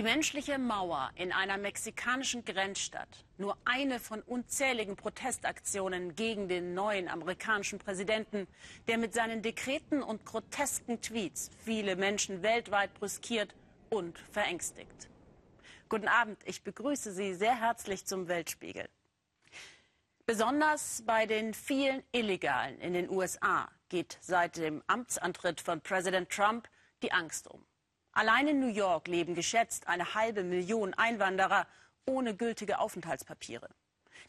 Die menschliche Mauer in einer mexikanischen Grenzstadt, nur eine von unzähligen Protestaktionen gegen den neuen amerikanischen Präsidenten, der mit seinen Dekreten und grotesken Tweets viele Menschen weltweit brüskiert und verängstigt. Guten Abend, ich begrüße Sie sehr herzlich zum Weltspiegel. Besonders bei den vielen Illegalen in den USA geht seit dem Amtsantritt von Präsident Trump die Angst um. Allein in New York leben geschätzt eine halbe Million Einwanderer ohne gültige Aufenthaltspapiere.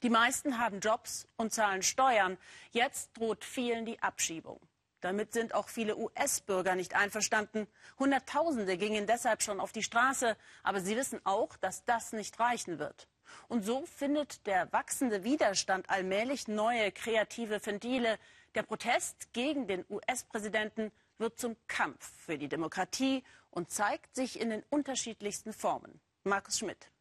Die meisten haben Jobs und zahlen Steuern. Jetzt droht vielen die Abschiebung. Damit sind auch viele US-Bürger nicht einverstanden. Hunderttausende gingen deshalb schon auf die Straße. Aber sie wissen auch, dass das nicht reichen wird. Und so findet der wachsende Widerstand allmählich neue kreative Ventile. Der Protest gegen den US-Präsidenten wird zum Kampf für die Demokratie und zeigt sich in den unterschiedlichsten Formen. Markus Schmidt.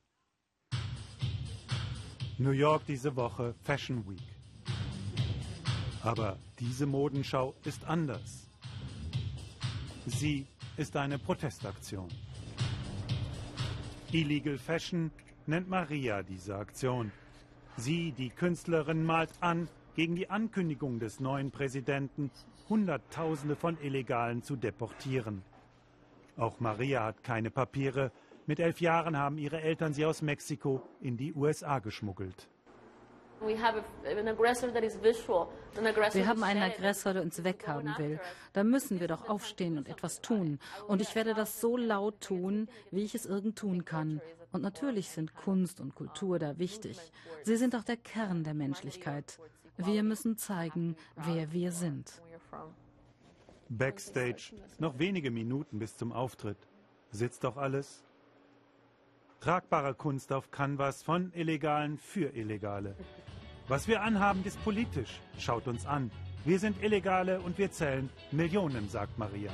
New York diese Woche Fashion Week. Aber diese Modenschau ist anders. Sie ist eine Protestaktion. Illegal Fashion nennt Maria diese Aktion. Sie, die Künstlerin, malt an gegen die Ankündigung des neuen Präsidenten, Hunderttausende von Illegalen zu deportieren. Auch Maria hat keine Papiere. Mit elf Jahren haben ihre Eltern sie aus Mexiko in die USA geschmuggelt. Wir haben einen Aggressor, der uns weghaben will. Da müssen wir doch aufstehen und etwas tun. Und ich werde das so laut tun, wie ich es irgend tun kann. Und natürlich sind Kunst und Kultur da wichtig. Sie sind auch der Kern der Menschlichkeit. Wir müssen zeigen, wer wir sind. Backstage, noch wenige Minuten bis zum Auftritt. Sitzt doch alles? Tragbare Kunst auf Canvas von Illegalen für Illegale. Was wir anhaben, ist politisch. Schaut uns an. Wir sind Illegale und wir zählen Millionen, sagt Maria.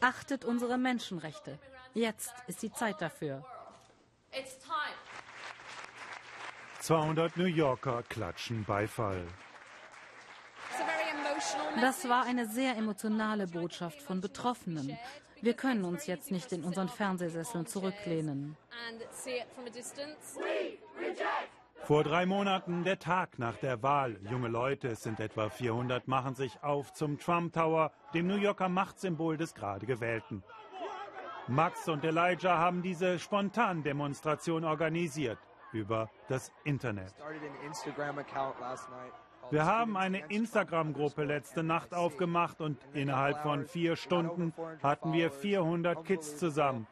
Achtet unsere Menschenrechte. Jetzt ist die Zeit dafür. 200 New Yorker klatschen Beifall. Das war eine sehr emotionale Botschaft von Betroffenen. Wir können uns jetzt nicht in unseren Fernsehsesseln zurücklehnen. Vor drei Monaten, der Tag nach der Wahl. Junge Leute, es sind etwa 400, machen sich auf zum Trump Tower, dem New Yorker Machtsymbol des gerade Gewählten. Max und Elijah haben diese Spontandemonstration organisiert über das Internet. Wir haben eine Instagram-Gruppe letzte Nacht aufgemacht und innerhalb von vier Stunden hatten wir 400 Kids zusammen.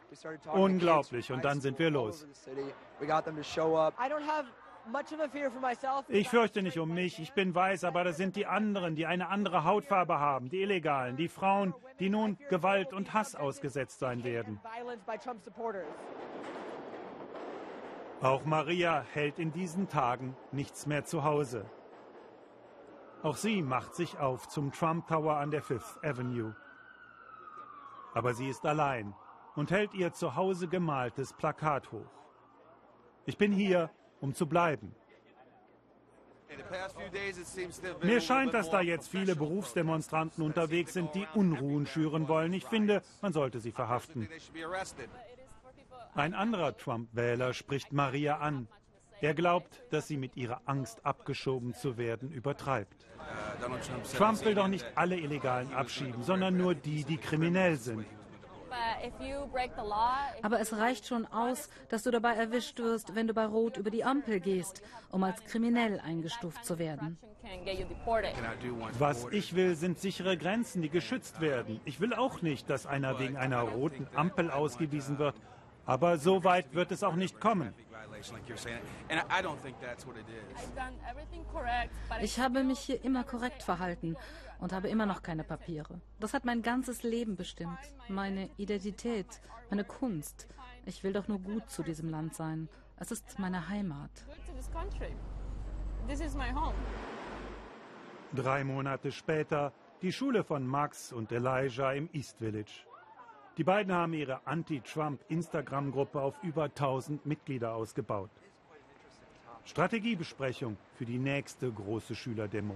Unglaublich. Und dann sind wir los. Ich fürchte nicht um mich. Ich bin weiß, aber das sind die anderen, die eine andere Hautfarbe haben, die Illegalen, die Frauen, die nun Gewalt und Hass ausgesetzt sein werden. Auch Maria hält in diesen Tagen nichts mehr zu Hause. Auch sie macht sich auf zum Trump Tower an der Fifth Avenue. Aber sie ist allein und hält ihr zu Hause gemaltes Plakat hoch. Ich bin hier, um zu bleiben. Mir scheint, dass da jetzt viele Berufsdemonstranten unterwegs sind, die Unruhen schüren wollen. Ich finde, man sollte sie verhaften. Ein anderer Trump-Wähler spricht Maria an. Er glaubt, dass sie mit ihrer Angst abgeschoben zu werden übertreibt. Trump will doch nicht alle Illegalen abschieben, sondern nur die, die kriminell sind. Aber es reicht schon aus, dass du dabei erwischt wirst, wenn du bei Rot über die Ampel gehst, um als kriminell eingestuft zu werden. Was ich will, sind sichere Grenzen, die geschützt werden. Ich will auch nicht, dass einer wegen einer roten Ampel ausgewiesen wird. Aber so weit wird es auch nicht kommen. Ich habe mich hier immer korrekt verhalten und habe immer noch keine Papiere. Das hat mein ganzes Leben bestimmt. Meine Identität, meine Kunst. Ich will doch nur gut zu diesem Land sein. Es ist meine Heimat. Drei Monate später die Schule von Max und Elijah im East Village. Die beiden haben ihre Anti-Trump-Instagram-Gruppe auf über 1000 Mitglieder ausgebaut. Strategiebesprechung für die nächste große Schülerdemo.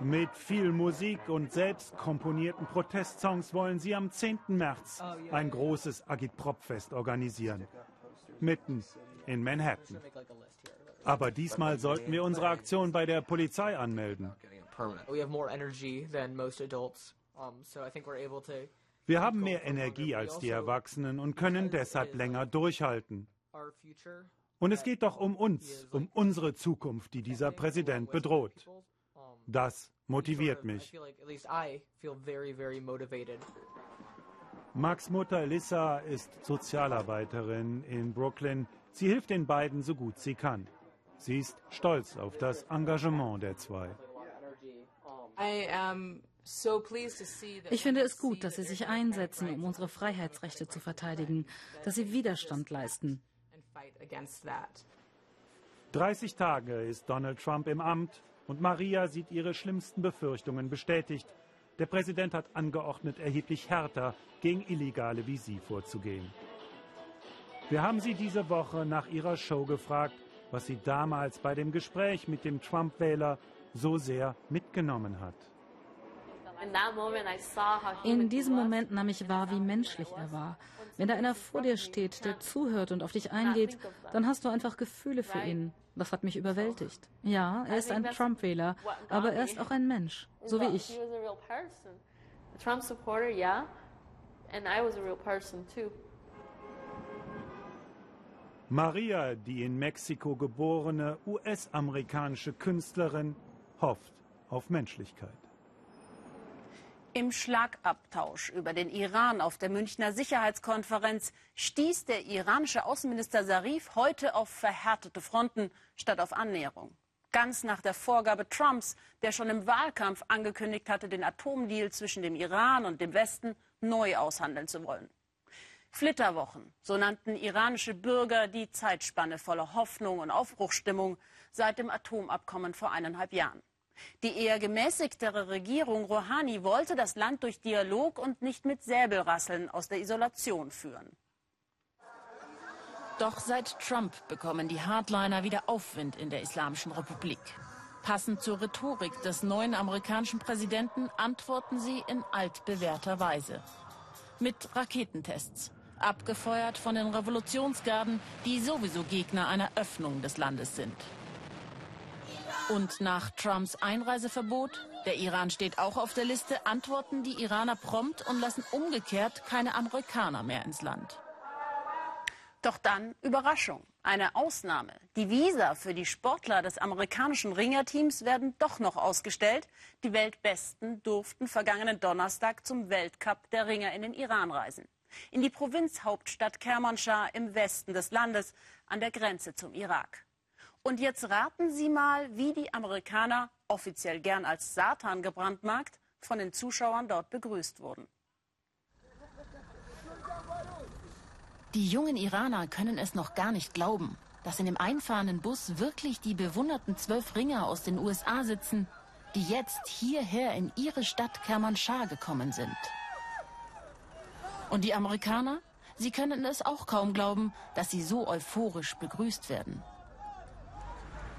Mit viel Musik und selbst komponierten Protestsongs wollen sie am 10. März ein großes Agitprop-Fest organisieren. Mitten in Manhattan. Aber diesmal sollten wir unsere Aktion bei der Polizei anmelden. Wir haben mehr Energie als die Erwachsenen und können deshalb länger durchhalten. Und es geht doch um uns, um unsere Zukunft, die dieser Präsident bedroht. Das motiviert mich. Max Mutter Elissa ist Sozialarbeiterin in Brooklyn. Sie hilft den beiden so gut sie kann. Sie ist stolz auf das Engagement der zwei. Ich finde es gut, dass Sie sich einsetzen, um unsere Freiheitsrechte zu verteidigen, dass Sie Widerstand leisten. 30 Tage ist Donald Trump im Amt und Maria sieht ihre schlimmsten Befürchtungen bestätigt. Der Präsident hat angeordnet, erheblich härter gegen Illegale wie sie vorzugehen. Wir haben sie diese Woche nach ihrer Show gefragt, was sie damals bei dem Gespräch mit dem Trump-Wähler so sehr mitgenommen hat. In diesem Moment nahm ich wahr, wie menschlich er war. Wenn da einer vor dir steht, der zuhört und auf dich eingeht, dann hast du einfach Gefühle für ihn. Das hat mich überwältigt. Ja, er ist ein Trump-Wähler, aber er ist auch ein Mensch, so wie ich. Trump-Supporter, ja. And I was a real person too. Maria, die in Mexiko geborene US-amerikanische Künstlerin, hofft auf Menschlichkeit. Im Schlagabtausch über den Iran auf der Münchner Sicherheitskonferenz stieß der iranische Außenminister Zarif heute auf verhärtete Fronten statt auf Annäherung. Ganz nach der Vorgabe Trumps, der schon im Wahlkampf angekündigt hatte, den Atomdeal zwischen dem Iran und dem Westen neu aushandeln zu wollen. Flitterwochen, so nannten iranische Bürger die Zeitspanne voller Hoffnung und Aufbruchsstimmung seit dem Atomabkommen vor eineinhalb Jahren. Die eher gemäßigtere Regierung Rouhani wollte das Land durch Dialog und nicht mit Säbelrasseln aus der Isolation führen. Doch seit Trump bekommen die Hardliner wieder Aufwind in der Islamischen Republik. Passend zur Rhetorik des neuen amerikanischen Präsidenten antworten sie in altbewährter Weise. Mit Raketentests, abgefeuert von den Revolutionsgarden, die sowieso Gegner einer Öffnung des Landes sind. Und nach Trumps Einreiseverbot, der Iran steht auch auf der Liste, antworten die Iraner prompt und lassen umgekehrt keine Amerikaner mehr ins Land. Doch dann Überraschung. Eine Ausnahme. Die Visa für die Sportler des amerikanischen Ringerteams werden doch noch ausgestellt. Die Weltbesten durften vergangenen Donnerstag zum Weltcup der Ringer in den Iran reisen. In die Provinzhauptstadt Kermanschah im Westen des Landes an der Grenze zum Irak. Und jetzt raten Sie mal, wie die Amerikaner, offiziell gern als Satan gebrandmarkt, von den Zuschauern dort begrüßt wurden. Die jungen Iraner können es noch gar nicht glauben, dass in dem einfahrenden Bus wirklich die bewunderten zwölf Ringer aus den USA sitzen, die jetzt hierher in ihre Stadt Kermanschah gekommen sind. Und die Amerikaner? Sie können es auch kaum glauben, dass sie so euphorisch begrüßt werden.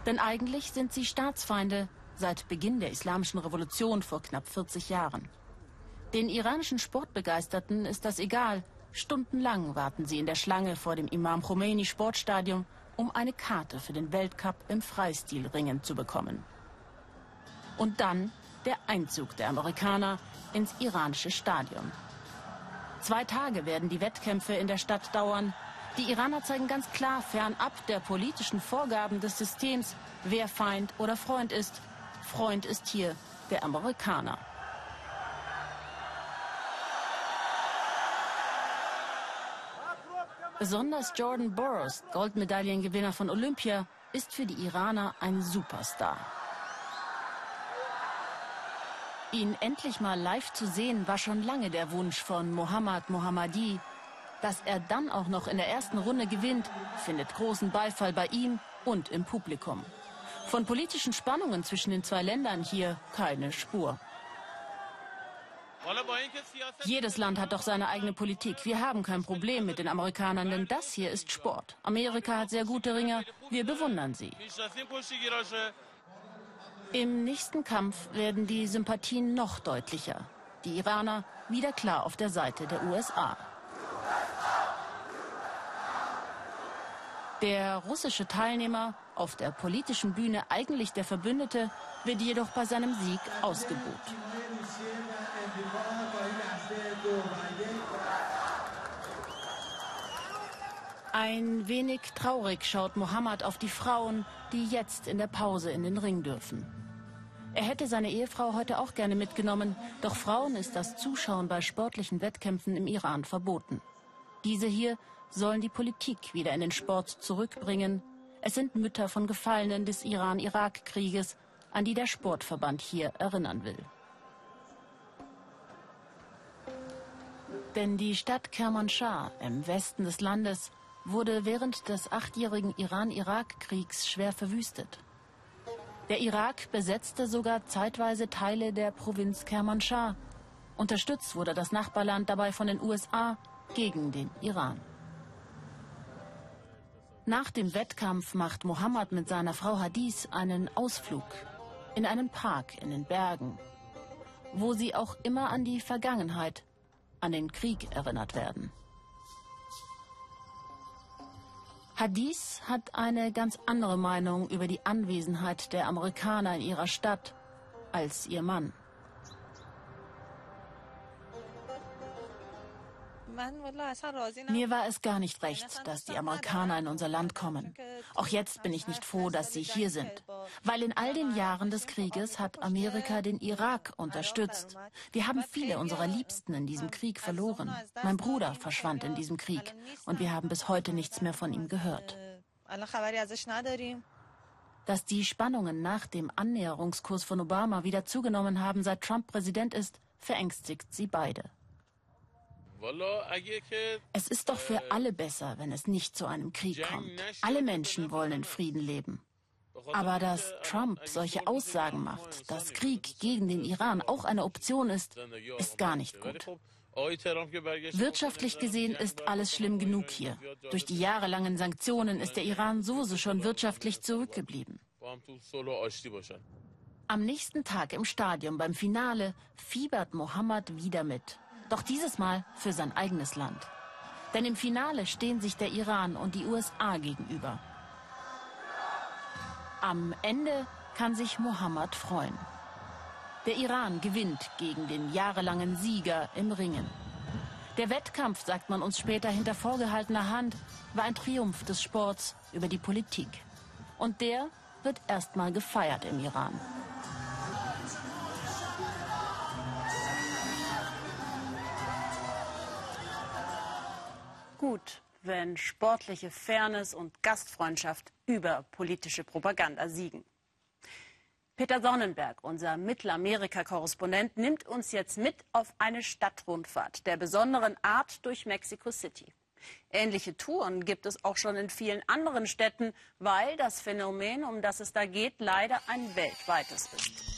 Denn eigentlich sind sie Staatsfeinde seit Beginn der Islamischen Revolution vor knapp 40 Jahren. Den iranischen Sportbegeisterten ist das egal. Stundenlang warten sie in der Schlange vor dem Imam Khomeini Sportstadion, um eine Karte für den Weltcup im Freistilringen zu bekommen. Und dann der Einzug der Amerikaner ins iranische Stadion. Zwei Tage werden die Wettkämpfe in der Stadt dauern, die Iraner zeigen ganz klar fernab der politischen Vorgaben des Systems, wer Feind oder Freund ist. Freund ist hier der Amerikaner. Besonders Jordan Burroughs, Goldmedaillengewinner von Olympia, ist für die Iraner ein Superstar. Ihn endlich mal live zu sehen, war schon lange der Wunsch von Mohammad Mohammadi, dass er dann auch noch in der ersten Runde gewinnt, findet großen Beifall bei ihm und im Publikum. Von politischen Spannungen zwischen den zwei Ländern hier keine Spur. Jedes Land hat doch seine eigene Politik. Wir haben kein Problem mit den Amerikanern, denn das hier ist Sport. Amerika hat sehr gute Ringer, wir bewundern sie. Im nächsten Kampf werden die Sympathien noch deutlicher. Die Iraner wieder klar auf der Seite der USA. Der russische Teilnehmer, auf der politischen Bühne eigentlich der Verbündete, wird jedoch bei seinem Sieg ausgebuht. Ein wenig traurig schaut Mohammed auf die Frauen, die jetzt in der Pause in den Ring dürfen. Er hätte seine Ehefrau heute auch gerne mitgenommen, doch Frauen ist das Zuschauen bei sportlichen Wettkämpfen im Iran verboten. Diese hier sollen die Politik wieder in den Sport zurückbringen. Es sind Mütter von Gefallenen des Iran-Irak-Krieges, an die der Sportverband hier erinnern will. Denn die Stadt Kermanshah im Westen des Landes wurde während des achtjährigen Iran-Irak-Kriegs schwer verwüstet. Der Irak besetzte sogar zeitweise Teile der Provinz Kermanshah. Unterstützt wurde das Nachbarland dabei von den USA gegen den Iran. Nach dem Wettkampf macht Mohammed mit seiner Frau Hadith einen Ausflug in einen Park in den Bergen, wo sie auch immer an die Vergangenheit, an den Krieg erinnert werden. Hadith hat eine ganz andere Meinung über die Anwesenheit der Amerikaner in ihrer Stadt als ihr Mann. Mir war es gar nicht recht, dass die Amerikaner in unser Land kommen. Auch jetzt bin ich nicht froh, dass sie hier sind. Weil in all den Jahren des Krieges hat Amerika den Irak unterstützt. Wir haben viele unserer Liebsten in diesem Krieg verloren. Mein Bruder verschwand in diesem Krieg und wir haben bis heute nichts mehr von ihm gehört. Dass die Spannungen nach dem Annäherungskurs von Obama wieder zugenommen haben, seit Trump Präsident ist, verängstigt sie beide. Es ist doch für alle besser, wenn es nicht zu einem Krieg kommt. Alle Menschen wollen in Frieden leben. Aber dass Trump solche Aussagen macht, dass Krieg gegen den Iran auch eine Option ist, ist gar nicht gut. Wirtschaftlich gesehen ist alles schlimm genug hier. Durch die jahrelangen Sanktionen ist der Iran sowieso schon wirtschaftlich zurückgeblieben. Am nächsten Tag im Stadion beim Finale fiebert Mohammed wieder mit. Doch dieses Mal für sein eigenes Land. Denn im Finale stehen sich der Iran und die USA gegenüber. Am Ende kann sich Mohammed freuen. Der Iran gewinnt gegen den jahrelangen Sieger im Ringen. Der Wettkampf, sagt man uns später hinter vorgehaltener Hand, war ein Triumph des Sports über die Politik. Und der wird erstmal gefeiert im Iran. Gut, wenn sportliche Fairness und Gastfreundschaft über politische Propaganda siegen. Peter Sonnenberg, unser Mittelamerika-Korrespondent, nimmt uns jetzt mit auf eine Stadtrundfahrt der besonderen Art durch Mexico City. Ähnliche Touren gibt es auch schon in vielen anderen Städten, weil das Phänomen, um das es da geht, leider ein weltweites ist.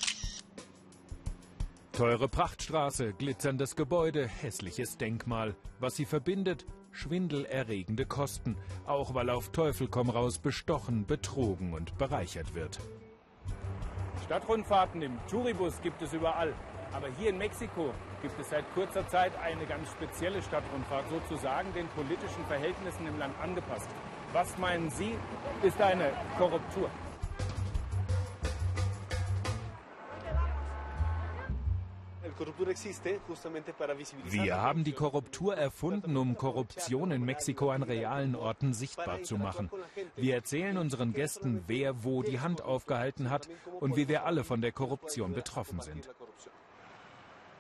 Teure Prachtstraße, glitzerndes Gebäude, hässliches Denkmal. Was sie verbindet, schwindelerregende Kosten, auch weil auf Teufel komm raus bestochen, betrogen und bereichert wird. Stadtrundfahrten im Touribus gibt es überall. Aber hier in Mexiko gibt es seit kurzer Zeit eine ganz spezielle Stadtrundfahrt, sozusagen den politischen Verhältnissen im Land angepasst. Was meinen Sie, ist eine Korruptur? Wir haben die Korruptur erfunden, um Korruption in Mexiko an realen Orten sichtbar zu machen. Wir erzählen unseren Gästen, wer wo die Hand aufgehalten hat und wie wir alle von der Korruption betroffen sind.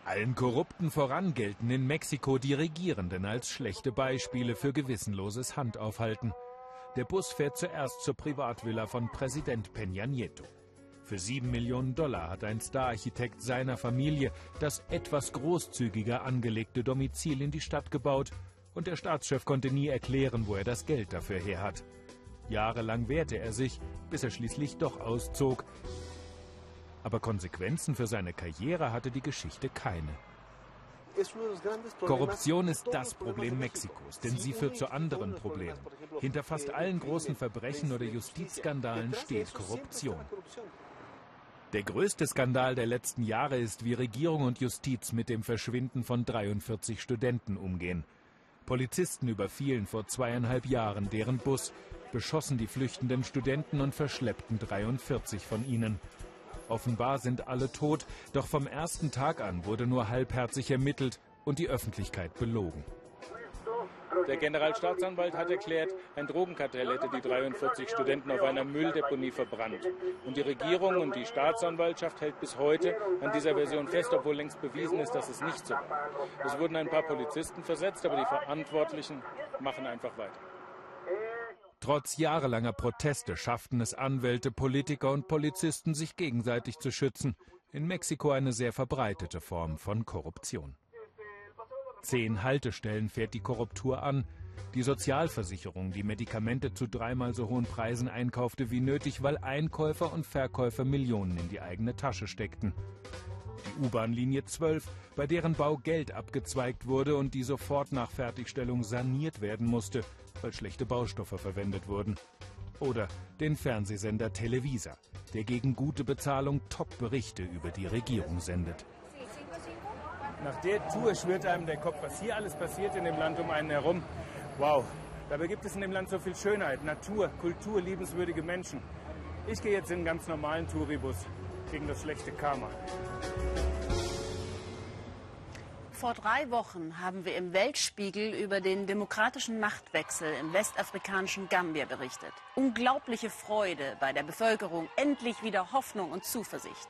Allen Korrupten voran gelten in Mexiko die Regierenden als schlechte Beispiele für gewissenloses Handaufhalten. Der Bus fährt zuerst zur Privatvilla von Präsident Peña Nieto. Für sieben Millionen Dollar hat ein Stararchitekt seiner Familie das etwas großzügiger angelegte Domizil in die Stadt gebaut und der Staatschef konnte nie erklären, wo er das Geld dafür her hat. Jahrelang wehrte er sich, bis er schließlich doch auszog. Aber Konsequenzen für seine Karriere hatte die Geschichte keine. Korruption ist das Problem Mexikos, denn sie führt zu anderen Problemen. Hinter fast allen großen Verbrechen oder Justizskandalen steht Korruption. Der größte Skandal der letzten Jahre ist, wie Regierung und Justiz mit dem Verschwinden von 43 Studenten umgehen. Polizisten überfielen vor zweieinhalb Jahren deren Bus, beschossen die flüchtenden Studenten und verschleppten 43 von ihnen. Offenbar sind alle tot, doch vom ersten Tag an wurde nur halbherzig ermittelt und die Öffentlichkeit belogen. Der Generalstaatsanwalt hat erklärt, ein Drogenkartell hätte die 43 Studenten auf einer Mülldeponie verbrannt. Und die Regierung und die Staatsanwaltschaft hält bis heute an dieser Version fest, obwohl längst bewiesen ist, dass es nicht so war. Es wurden ein paar Polizisten versetzt, aber die Verantwortlichen machen einfach weiter. Trotz jahrelanger Proteste schafften es Anwälte, Politiker und Polizisten, sich gegenseitig zu schützen. In Mexiko eine sehr verbreitete Form von Korruption. Zehn Haltestellen fährt die Korruptur an. Die Sozialversicherung, die Medikamente zu dreimal so hohen Preisen einkaufte wie nötig, weil Einkäufer und Verkäufer Millionen in die eigene Tasche steckten. Die U-Bahn-Linie 12, bei deren Bau Geld abgezweigt wurde und die sofort nach Fertigstellung saniert werden musste, weil schlechte Baustoffe verwendet wurden. Oder den Fernsehsender Televisa, der gegen gute Bezahlung Top-Berichte über die Regierung sendet. Nach der Tour schwirrt einem der Kopf, was hier alles passiert in dem Land um einen herum. Wow, dabei gibt es in dem Land so viel Schönheit, Natur, Kultur, liebenswürdige Menschen. Ich gehe jetzt in einen ganz normalen Touribus gegen das schlechte Karma. Vor drei Wochen haben wir im Weltspiegel über den demokratischen Machtwechsel im westafrikanischen Gambia berichtet. Unglaubliche Freude bei der Bevölkerung, endlich wieder Hoffnung und Zuversicht.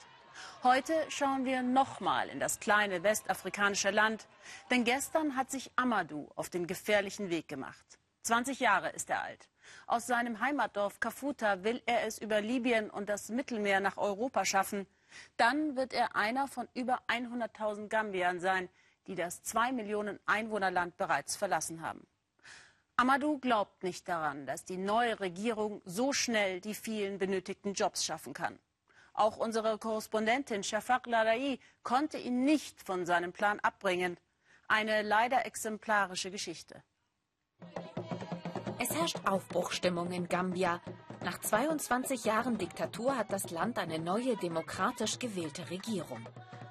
Heute schauen wir nochmal in das kleine westafrikanische Land, denn gestern hat sich Amadou auf den gefährlichen Weg gemacht. 20 Jahre ist er alt. Aus seinem Heimatdorf Kafuta will er es über Libyen und das Mittelmeer nach Europa schaffen. Dann wird er einer von über 100.000 Gambiern sein, die das zwei Millionen Einwohnerland bereits verlassen haben. Amadou glaubt nicht daran, dass die neue Regierung so schnell die vielen benötigten Jobs schaffen kann. Auch unsere Korrespondentin Shafak Larai konnte ihn nicht von seinem Plan abbringen. Eine leider exemplarische Geschichte. Es herrscht Aufbruchstimmung in Gambia. Nach 22 Jahren Diktatur hat das Land eine neue demokratisch gewählte Regierung.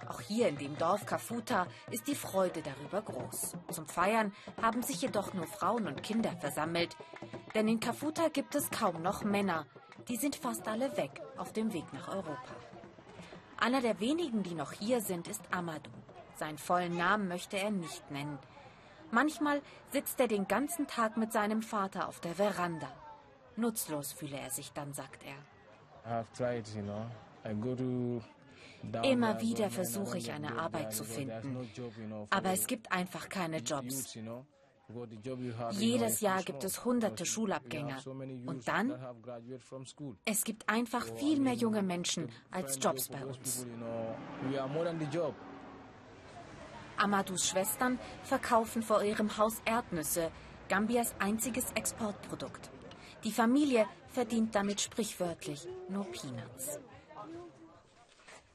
Auch hier in dem Dorf Kafuta ist die Freude darüber groß. Zum Feiern haben sich jedoch nur Frauen und Kinder versammelt. Denn in Kafuta gibt es kaum noch Männer. Die sind fast alle weg auf dem Weg nach Europa. Einer der wenigen, die noch hier sind, ist Amadou. Seinen vollen Namen möchte er nicht nennen. Manchmal sitzt er den ganzen Tag mit seinem Vater auf der Veranda. Nutzlos fühle er sich dann, sagt er. Immer wieder versuche ich eine Arbeit zu finden, aber es gibt einfach keine Jobs. Jedes Jahr gibt es hunderte Schulabgänger. Und dann? Es gibt einfach viel mehr junge Menschen als Jobs bei uns. Amadus Schwestern verkaufen vor ihrem Haus Erdnüsse, Gambias einziges Exportprodukt. Die Familie verdient damit sprichwörtlich nur Peanuts.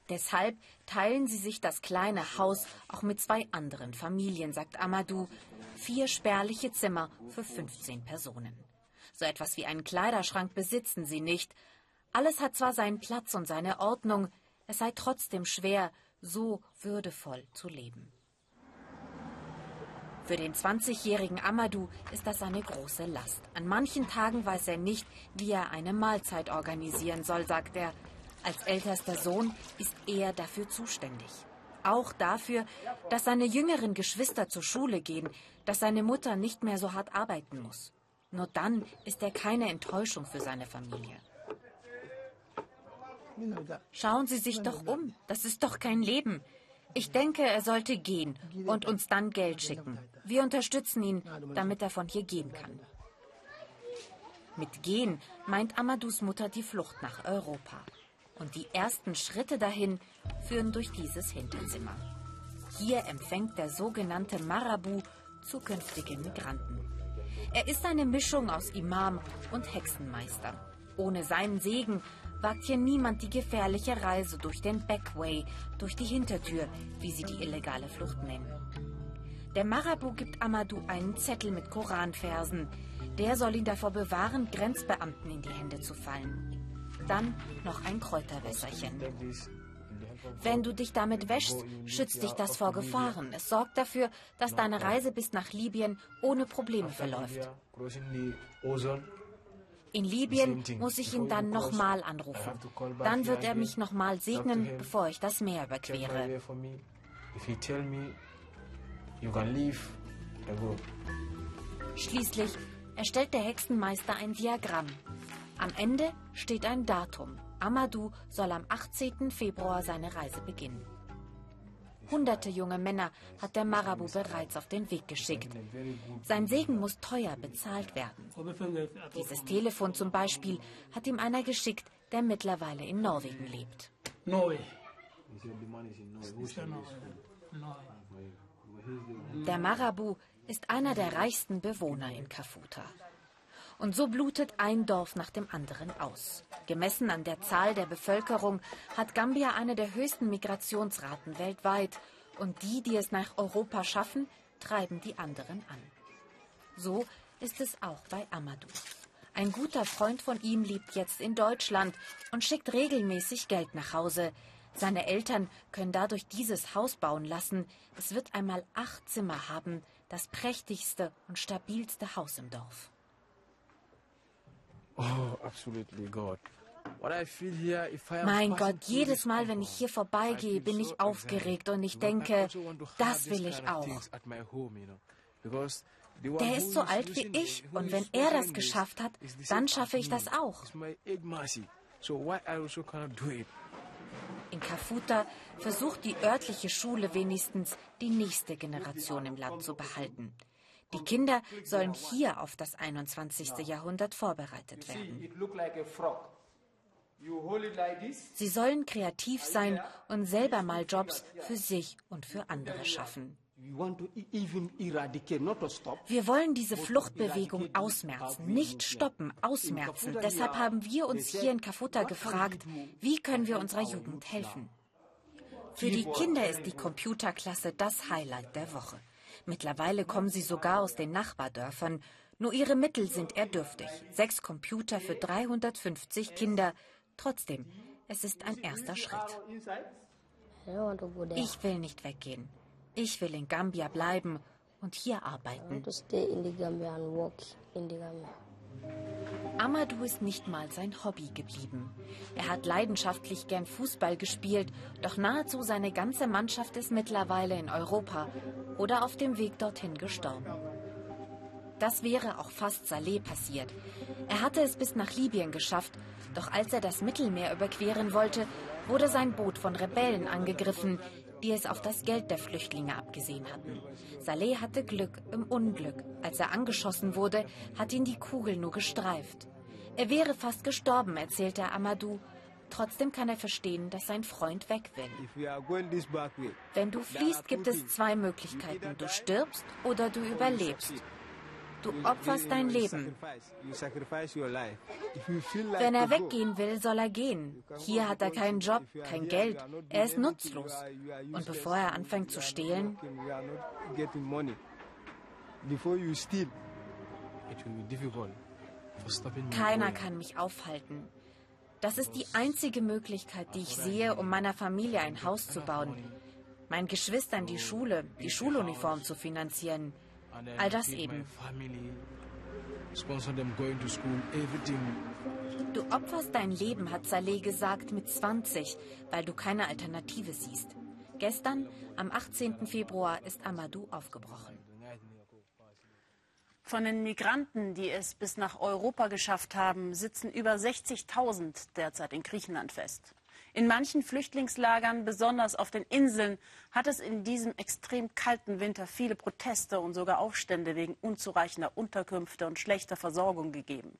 Deshalb teilen sie sich das kleine Haus auch mit zwei anderen Familien, sagt Amadou. Vier spärliche Zimmer für 15 Personen. So etwas wie einen Kleiderschrank besitzen sie nicht. Alles hat zwar seinen Platz und seine Ordnung, es sei trotzdem schwer, so würdevoll zu leben. Für den 20-jährigen Amadou ist das eine große Last. An manchen Tagen weiß er nicht, wie er eine Mahlzeit organisieren soll, sagt er. Als ältester Sohn ist er dafür zuständig. Auch dafür, dass seine jüngeren Geschwister zur Schule gehen, dass seine Mutter nicht mehr so hart arbeiten muss. Nur dann ist er keine Enttäuschung für seine Familie. Schauen Sie sich doch um. Das ist doch kein Leben. Ich denke, er sollte gehen und uns dann Geld schicken. Wir unterstützen ihn, damit er von hier gehen kann. Mit gehen meint Amadous Mutter die Flucht nach Europa. Und die ersten Schritte dahin führen durch dieses Hinterzimmer. Hier empfängt der sogenannte Marabu zukünftige Migranten. Er ist eine Mischung aus Imam und Hexenmeister. Ohne seinen Segen wagt hier niemand die gefährliche Reise durch den Backway, durch die Hintertür, wie sie die illegale Flucht nennen. Der Marabu gibt Amadou einen Zettel mit Koranversen. Der soll ihn davor bewahren, Grenzbeamten in die Hände zu fallen. Dann noch ein Kräuterwässerchen. Wenn du dich damit wäschst, schützt dich das vor Gefahren. Es sorgt dafür, dass deine Reise bis nach Libyen ohne Probleme verläuft. In Libyen muss ich ihn dann nochmal anrufen. Dann wird er mich nochmal segnen, bevor ich das Meer überquere. Schließlich erstellt der Hexenmeister ein Diagramm. Am Ende steht ein Datum. Amadou soll am 18. Februar seine Reise beginnen. Hunderte junge Männer hat der Marabu bereits auf den Weg geschickt. Sein Segen muss teuer bezahlt werden. Dieses Telefon zum Beispiel hat ihm einer geschickt, der mittlerweile in Norwegen lebt. Der Marabu ist einer der reichsten Bewohner in Kafuta. Und so blutet ein Dorf nach dem anderen aus. Gemessen an der Zahl der Bevölkerung hat Gambia eine der höchsten Migrationsraten weltweit. Und die, die es nach Europa schaffen, treiben die anderen an. So ist es auch bei Amadou. Ein guter Freund von ihm lebt jetzt in Deutschland und schickt regelmäßig Geld nach Hause. Seine Eltern können dadurch dieses Haus bauen lassen. Es wird einmal acht Zimmer haben, das prächtigste und stabilste Haus im Dorf. Oh, absolutely God. Mein Gott, jedes Mal, wenn ich hier vorbeigehe, bin ich aufgeregt und ich denke, also das will ich auch. Der ist so alt wie ich und wenn er das geschafft hat, dann schaffe ich das auch. Also In Kafuta versucht die örtliche Schule wenigstens, die nächste Generation im Land zu behalten. Die Kinder sollen hier auf das 21. Jahrhundert vorbereitet werden. Sie sollen kreativ sein und selber mal Jobs für sich und für andere schaffen. Wir wollen diese Fluchtbewegung ausmerzen, nicht stoppen, ausmerzen. Deshalb haben wir uns hier in Kafuta gefragt, wie können wir unserer Jugend helfen? Für die Kinder ist die Computerklasse das Highlight der Woche. Mittlerweile kommen sie sogar aus den Nachbardörfern. Nur ihre Mittel sind eher dürftig. Sechs Computer für 350 Kinder. Trotzdem, es ist ein erster Schritt. Ich will nicht weggehen. Ich will in Gambia bleiben und hier arbeiten. Amadou ist nicht mal sein Hobby geblieben. Er hat leidenschaftlich gern Fußball gespielt, doch nahezu seine ganze Mannschaft ist mittlerweile in Europa oder auf dem Weg dorthin gestorben. Das wäre auch fast Saleh passiert. Er hatte es bis nach Libyen geschafft, doch als er das Mittelmeer überqueren wollte, wurde sein Boot von Rebellen angegriffen, die es auf das Geld der Flüchtlinge abgesehen hatten. Saleh hatte Glück im Unglück. Als er angeschossen wurde, hat ihn die Kugel nur gestreift. Er wäre fast gestorben, erzählte Amadou. Trotzdem kann er verstehen, dass sein Freund weg will. Wenn du fliehst, gibt es zwei Möglichkeiten. Du stirbst oder du überlebst. Du opferst dein Leben. Wenn er weggehen will, soll er gehen. Hier hat er keinen Job, kein Geld. Er ist nutzlos. Und bevor er anfängt zu stehlen, keiner kann mich aufhalten. Das ist die einzige Möglichkeit, die ich sehe, um meiner Familie ein Haus zu bauen. Meinen Geschwistern die Schule, die Schuluniform zu finanzieren. All das eben. Du opferst dein Leben, hat Saleh gesagt, mit 20, weil du keine Alternative siehst. Gestern, am 18. Februar, ist Amadou aufgebrochen. Von den Migranten, die es bis nach Europa geschafft haben, sitzen über 60.000 derzeit in Griechenland fest. In manchen Flüchtlingslagern, besonders auf den Inseln, hat es in diesem extrem kalten Winter viele Proteste und sogar Aufstände wegen unzureichender Unterkünfte und schlechter Versorgung gegeben.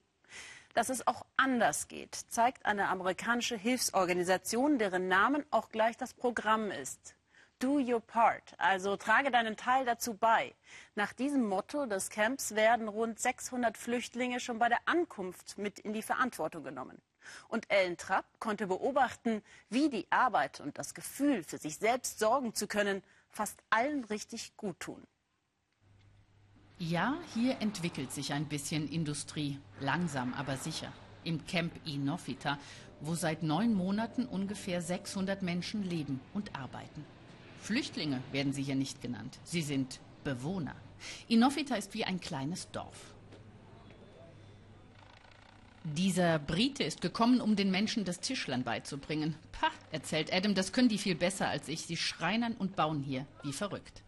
Dass es auch anders geht, zeigt eine amerikanische Hilfsorganisation, deren Namen auch gleich das Programm ist. Do your part, also trage deinen Teil dazu bei. Nach diesem Motto des Camps werden rund 600 Flüchtlinge schon bei der Ankunft mit in die Verantwortung genommen. Und Ellen Trapp konnte beobachten, wie die Arbeit und das Gefühl, für sich selbst sorgen zu können, fast allen richtig gut tun. Ja, hier entwickelt sich ein bisschen Industrie, langsam aber sicher. Im Camp Inofita wo seit neun Monaten ungefähr 600 Menschen leben und arbeiten. Flüchtlinge werden sie hier nicht genannt. Sie sind Bewohner. Inofita ist wie ein kleines Dorf. Dieser Brite ist gekommen, um den Menschen das Tischlern beizubringen. Pah, erzählt Adam, das können die viel besser als ich. Sie schreinern und bauen hier wie verrückt.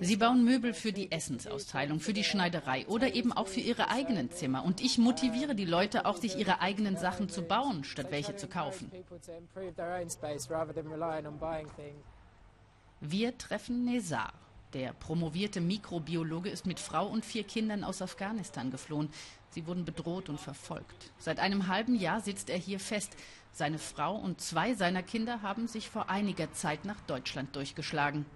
Sie bauen Möbel für die Essensausteilung, für die Schneiderei oder eben auch für ihre eigenen Zimmer. Und ich motiviere die Leute auch, sich ihre eigenen Sachen zu bauen, statt welche zu kaufen. Wir treffen Nezar. Der promovierte Mikrobiologe ist mit Frau und vier Kindern aus Afghanistan geflohen. Sie wurden bedroht und verfolgt. Seit einem halben Jahr sitzt er hier fest. Seine Frau und zwei seiner Kinder haben sich vor einiger Zeit nach Deutschland durchgeschlagen.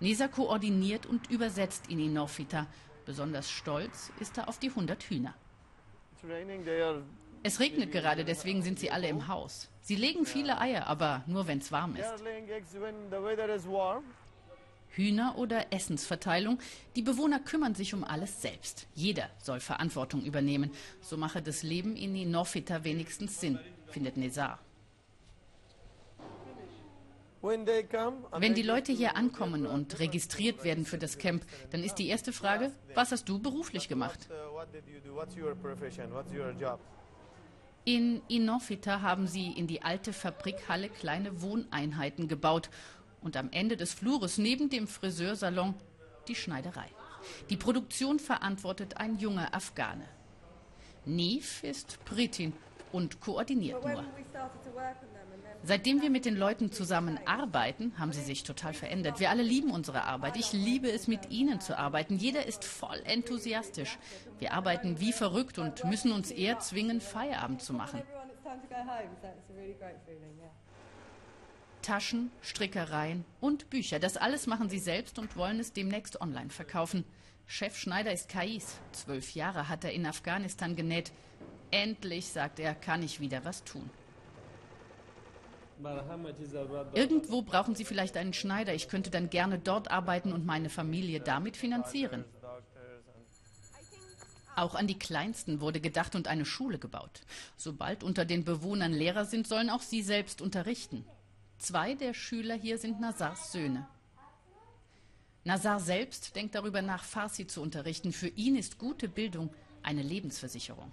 Nisa koordiniert und übersetzt in Inofita. Besonders stolz ist er auf die 100 Hühner. Es regnet gerade, deswegen sind sie alle im Haus. Sie legen viele Eier, aber nur wenn es warm ist. Hühner oder Essensverteilung. Die Bewohner kümmern sich um alles selbst. Jeder soll Verantwortung übernehmen. So mache das Leben in Inofita wenigstens Sinn, findet Nezar. Wenn die Leute hier ankommen und registriert werden für das Camp, dann ist die erste Frage, was hast du beruflich gemacht? In Inofita haben sie in die alte Fabrikhalle kleine Wohneinheiten gebaut und am Ende des Flures neben dem Friseursalon die Schneiderei. Die Produktion verantwortet ein junger Afghane. Nif ist Britin und koordiniert nur. Seitdem wir mit den Leuten zusammenarbeiten, haben sie sich total verändert. Wir alle lieben unsere Arbeit. Ich liebe es, mit ihnen zu arbeiten. Jeder ist voll enthusiastisch. Wir arbeiten wie verrückt und müssen uns eher zwingen, Feierabend zu machen. Taschen, Strickereien und Bücher. Das alles machen sie selbst und wollen es demnächst online verkaufen. Chef Schneider ist Kais. Zwölf Jahre hat er in Afghanistan genäht. Endlich, sagt er, kann ich wieder was tun. Irgendwo brauchen Sie vielleicht einen Schneider. Ich könnte dann gerne dort arbeiten und meine Familie damit finanzieren. Auch an die Kleinsten wurde gedacht und eine Schule gebaut. Sobald unter den Bewohnern Lehrer sind, sollen auch sie selbst unterrichten. Zwei der Schüler hier sind Nazars Söhne. Nazar selbst denkt darüber nach, Farsi zu unterrichten. Für ihn ist gute Bildung eine Lebensversicherung.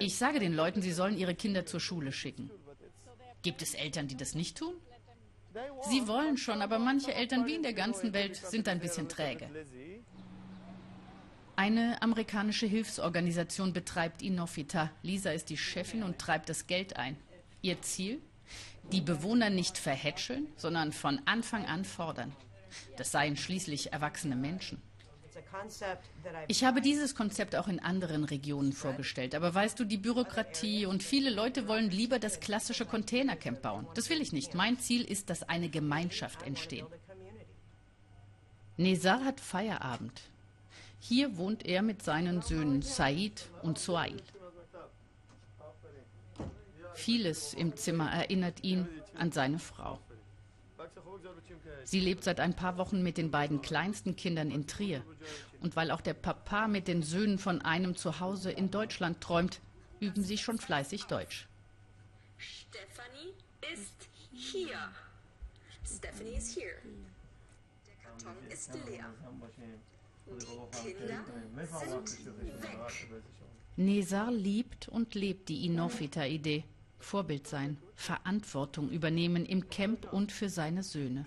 Ich sage den Leuten, sie sollen ihre Kinder zur Schule schicken. Gibt es Eltern, die das nicht tun? Sie wollen schon, aber manche Eltern wie in der ganzen Welt sind ein bisschen träge. Eine amerikanische Hilfsorganisation betreibt Inofita. Lisa ist die Chefin und treibt das Geld ein. Ihr Ziel? Die Bewohner nicht verhätscheln, sondern von Anfang an fordern. Das seien schließlich erwachsene Menschen. Ich habe dieses Konzept auch in anderen Regionen vorgestellt. Aber weißt du, die Bürokratie und viele Leute wollen lieber das klassische Containercamp bauen. Das will ich nicht. Mein Ziel ist, dass eine Gemeinschaft entsteht. Nezar hat Feierabend. Hier wohnt er mit seinen Söhnen Said und Suail. Vieles im Zimmer erinnert ihn an seine Frau. Sie lebt seit ein paar Wochen mit den beiden kleinsten Kindern in Trier. Und weil auch der Papa mit den Söhnen von einem Zuhause in Deutschland träumt, üben sie schon fleißig Deutsch. Stephanie ist hier. Stephanie ist hier. Der Karton ist leer. Die Kinder sind weg. Nesar liebt und lebt die Inofita-Idee. Vorbild sein, Verantwortung übernehmen im Camp und für seine Söhne.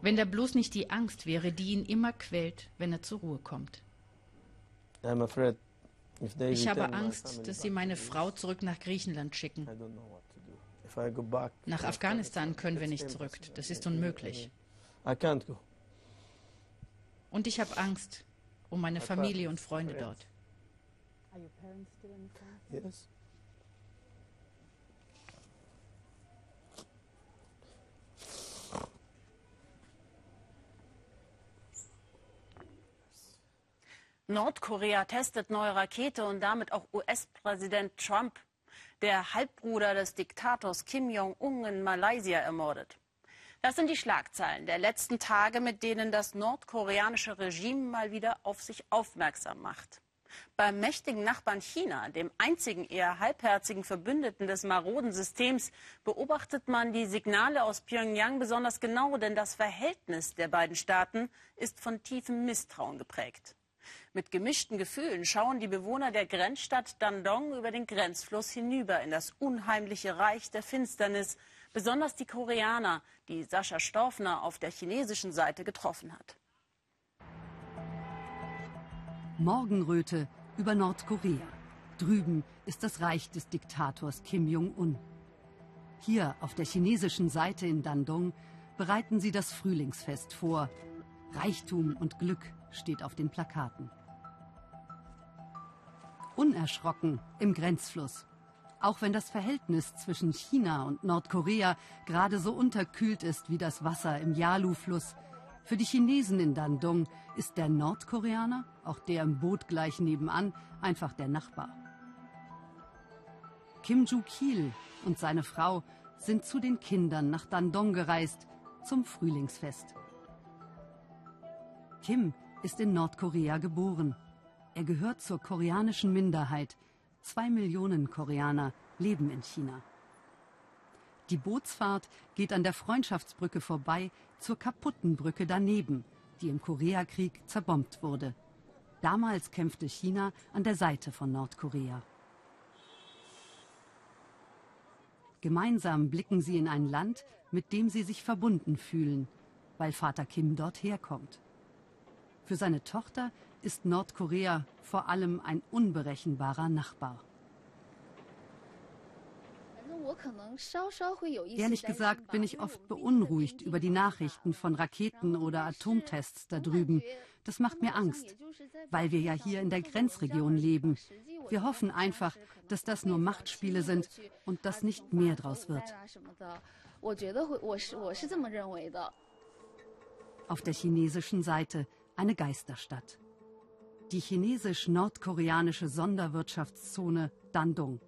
Wenn da bloß nicht die Angst wäre, die ihn immer quält, wenn er zur Ruhe kommt. Ich habe Angst, dass sie meine Frau zurück nach Griechenland schicken. Nach Afghanistan können wir nicht zurück. Das ist unmöglich. Und ich habe Angst um meine Familie und Freunde dort. Nordkorea testet neue Rakete und damit auch US-Präsident Trump, der Halbbruder des Diktators Kim Jong-un in Malaysia ermordet. Das sind die Schlagzeilen der letzten Tage, mit denen das nordkoreanische Regime mal wieder auf sich aufmerksam macht. Beim mächtigen Nachbarn China, dem einzigen eher halbherzigen Verbündeten des maroden Systems, beobachtet man die Signale aus Pyongyang besonders genau, denn das Verhältnis der beiden Staaten ist von tiefem Misstrauen geprägt. Mit gemischten Gefühlen schauen die Bewohner der Grenzstadt Dandong über den Grenzfluss hinüber in das unheimliche Reich der Finsternis, besonders die Koreaner, die Sascha Storfner auf der chinesischen Seite getroffen hat. Morgenröte über Nordkorea. Drüben ist das Reich des Diktators Kim Jong-un. Hier auf der chinesischen Seite in Dandong bereiten sie das Frühlingsfest vor. Reichtum und Glück steht auf den Plakaten. Unerschrocken im Grenzfluss. Auch wenn das Verhältnis zwischen China und Nordkorea gerade so unterkühlt ist wie das Wasser im Yalu-Fluss, für die Chinesen in Dandong ist der Nordkoreaner, auch der im Boot gleich nebenan, einfach der Nachbar. Kim Joo-kil und seine Frau sind zu den Kindern nach Dandong gereist zum Frühlingsfest. Kim ist in Nordkorea geboren. Er gehört zur koreanischen Minderheit. Zwei Millionen Koreaner leben in China. Die Bootsfahrt geht an der Freundschaftsbrücke vorbei zur kaputten Brücke daneben, die im Koreakrieg zerbombt wurde. Damals kämpfte China an der Seite von Nordkorea. Gemeinsam blicken sie in ein Land, mit dem sie sich verbunden fühlen, weil Vater Kim dort herkommt. Für seine Tochter ist Nordkorea vor allem ein unberechenbarer Nachbar. Ehrlich gesagt bin ich oft beunruhigt über die Nachrichten von Raketen oder Atomtests da drüben. Das macht mir Angst, weil wir ja hier in der Grenzregion leben. Wir hoffen einfach, dass das nur Machtspiele sind und dass nicht mehr draus wird. Auf der chinesischen Seite eine Geisterstadt. Die chinesisch-nordkoreanische Sonderwirtschaftszone Dandong.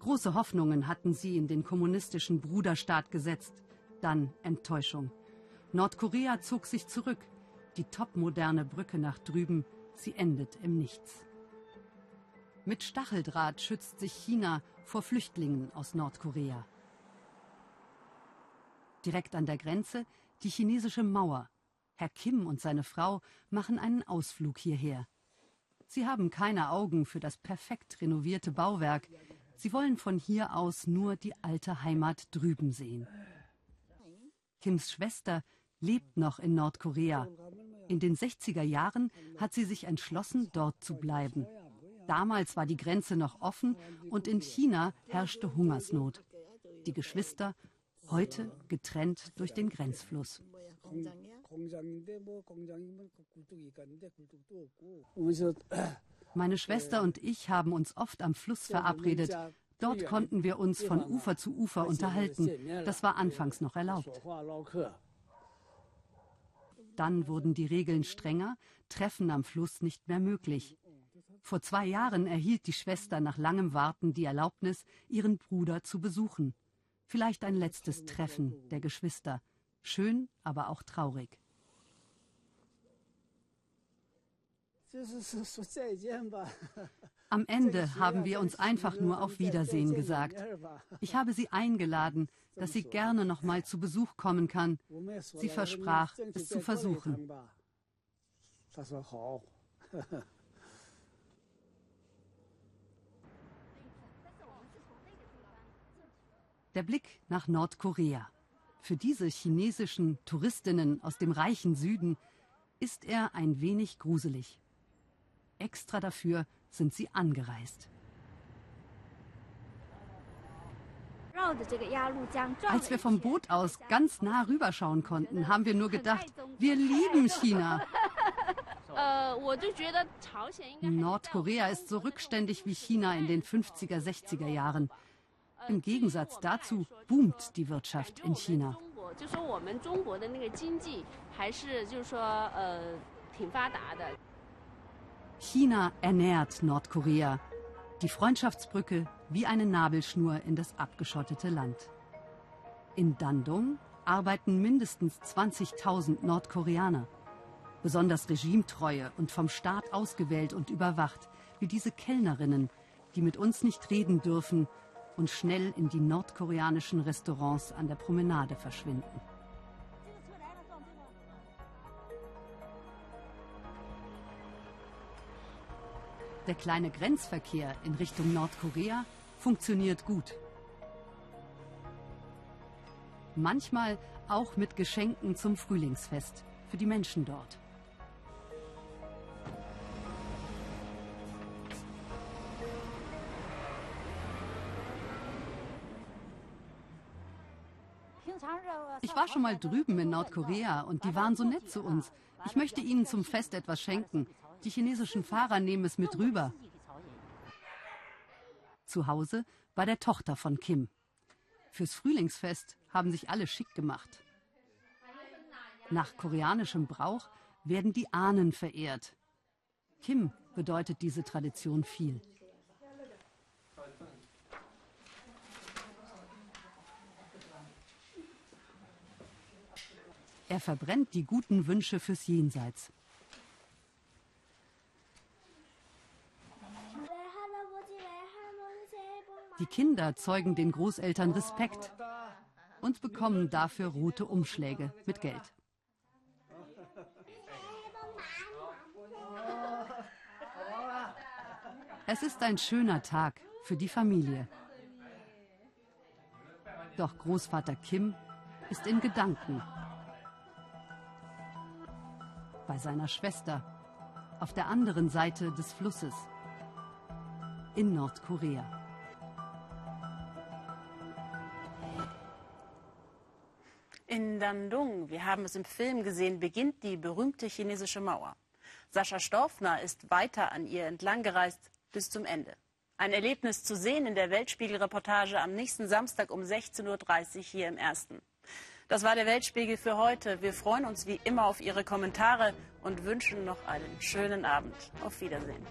Große Hoffnungen hatten sie in den kommunistischen Bruderstaat gesetzt. Dann Enttäuschung. Nordkorea zog sich zurück. Die topmoderne Brücke nach drüben, sie endet im Nichts. Mit Stacheldraht schützt sich China vor Flüchtlingen aus Nordkorea. Direkt an der Grenze die chinesische Mauer. Herr Kim und seine Frau machen einen Ausflug hierher. Sie haben keine Augen für das perfekt renovierte Bauwerk, Sie wollen von hier aus nur die alte Heimat drüben sehen. Kims Schwester lebt noch in Nordkorea. In den 60er Jahren hat sie sich entschlossen, dort zu bleiben. Damals war die Grenze noch offen und in China herrschte Hungersnot. Die Geschwister heute getrennt durch den Grenzfluss. Meine Schwester und ich haben uns oft am Fluss verabredet. Dort konnten wir uns von Ufer zu Ufer unterhalten. Das war anfangs noch erlaubt. Dann wurden die Regeln strenger, Treffen am Fluss nicht mehr möglich. Vor zwei Jahren erhielt die Schwester nach langem Warten die Erlaubnis, ihren Bruder zu besuchen. Vielleicht ein letztes Treffen der Geschwister. Schön, aber auch traurig. Am Ende haben wir uns einfach nur auf Wiedersehen gesagt. Ich habe sie eingeladen, dass sie gerne noch mal zu Besuch kommen kann. Sie versprach, es zu versuchen. Der Blick nach Nordkorea. Für diese chinesischen Touristinnen aus dem reichen Süden ist er ein wenig gruselig. Extra dafür sind sie angereist. Als wir vom Boot aus ganz nah rüberschauen konnten, haben wir nur gedacht, wir lieben China. Nordkorea ist so rückständig wie China in den 50er, 60er Jahren. Im Gegensatz dazu boomt die Wirtschaft in China. China ernährt Nordkorea. Die Freundschaftsbrücke wie eine Nabelschnur in das abgeschottete Land. In Dandong arbeiten mindestens 20.000 Nordkoreaner. Besonders regimetreue und vom Staat ausgewählt und überwacht, wie diese Kellnerinnen, die mit uns nicht reden dürfen und schnell in die nordkoreanischen Restaurants an der Promenade verschwinden. Der kleine Grenzverkehr in Richtung Nordkorea funktioniert gut. Manchmal auch mit Geschenken zum Frühlingsfest für die Menschen dort. Ich war schon mal drüben in Nordkorea und die waren so nett zu uns. Ich möchte ihnen zum Fest etwas schenken. Die chinesischen Fahrer nehmen es mit rüber. Zu Hause bei der Tochter von Kim. Fürs Frühlingsfest haben sich alle schick gemacht. Nach koreanischem Brauch werden die Ahnen verehrt. Kim bedeutet diese Tradition viel. Er verbrennt die guten Wünsche fürs Jenseits. Die Kinder zeugen den Großeltern Respekt und bekommen dafür rote Umschläge mit Geld. Es ist ein schöner Tag für die Familie. Doch Großvater Kim ist in Gedanken bei seiner Schwester auf der anderen Seite des Flusses in Nordkorea. In Dandung, wir haben es im Film gesehen, beginnt die berühmte chinesische Mauer. Sascha Storfner ist weiter an ihr entlang gereist bis zum Ende. Ein Erlebnis zu sehen in der Weltspiegel-Reportage am nächsten Samstag um 16.30 Uhr hier im Ersten. Das war der Weltspiegel für heute. Wir freuen uns wie immer auf Ihre Kommentare und wünschen noch einen schönen Abend. Auf Wiedersehen.